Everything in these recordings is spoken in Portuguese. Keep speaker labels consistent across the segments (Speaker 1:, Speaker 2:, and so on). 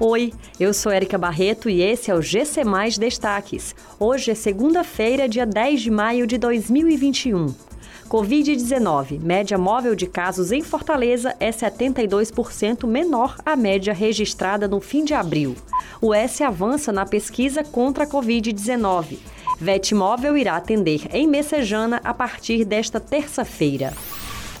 Speaker 1: Oi, eu sou Erika Barreto e esse é o GC Mais Destaques. Hoje é segunda-feira, dia 10 de maio de 2021. Covid-19. Média móvel de casos em Fortaleza é 72% menor à média registrada no fim de abril. O S avança na pesquisa contra a Covid-19. Vetmóvel irá atender em Messejana a partir desta terça-feira.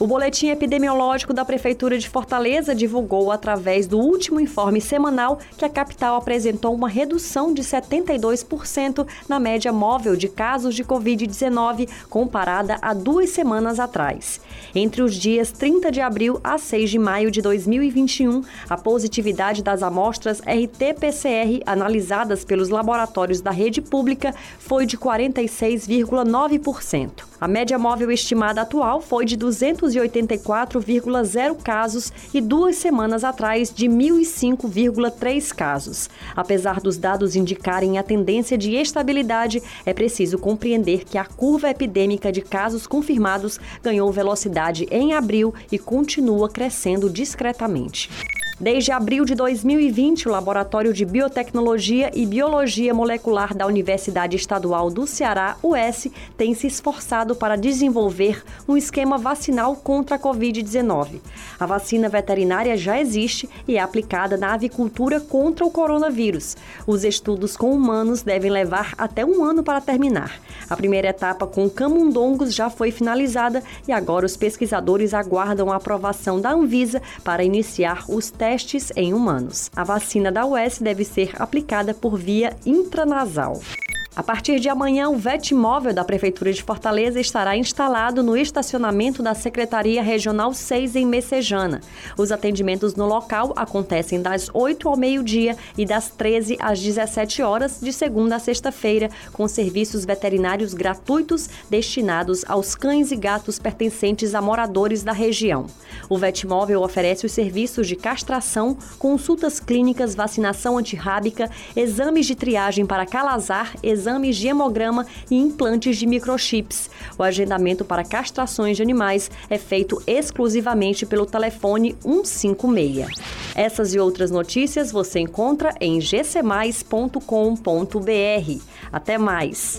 Speaker 1: O boletim epidemiológico da Prefeitura de Fortaleza divulgou, através do último informe semanal, que a capital apresentou uma redução de 72% na média móvel de casos de Covid-19 comparada a duas semanas atrás. Entre os dias 30 de abril a 6 de maio de 2021, a positividade das amostras RT-PCR analisadas pelos laboratórios da rede pública foi de 46,9%. A média móvel estimada atual foi de 284,0 casos e duas semanas atrás de 1.005,3 casos. Apesar dos dados indicarem a tendência de estabilidade, é preciso compreender que a curva epidêmica de casos confirmados ganhou velocidade em abril e continua crescendo discretamente. Desde abril de 2020, o Laboratório de Biotecnologia e Biologia Molecular da Universidade Estadual do Ceará, UES, tem se esforçado para desenvolver um esquema vacinal contra a Covid-19. A vacina veterinária já existe e é aplicada na avicultura contra o coronavírus. Os estudos com humanos devem levar até um ano para terminar. A primeira etapa com camundongos já foi finalizada e agora os pesquisadores aguardam a aprovação da Anvisa para iniciar os testes testes em humanos. A vacina da UES deve ser aplicada por via intranasal. A partir de amanhã, o Vetmóvel da Prefeitura de Fortaleza estará instalado no estacionamento da Secretaria Regional 6 em Messejana. Os atendimentos no local acontecem das 8 ao meio-dia e das 13 às 17 horas, de segunda a sexta-feira, com serviços veterinários gratuitos destinados aos cães e gatos pertencentes a moradores da região. O Vetmóvel oferece os serviços de castração, consultas clínicas, vacinação antirrábica, exames de triagem para calazar, exames exames de hemograma e implantes de microchips. O agendamento para castrações de animais é feito exclusivamente pelo telefone 156. Essas e outras notícias você encontra em gcmais.com.br. Até mais!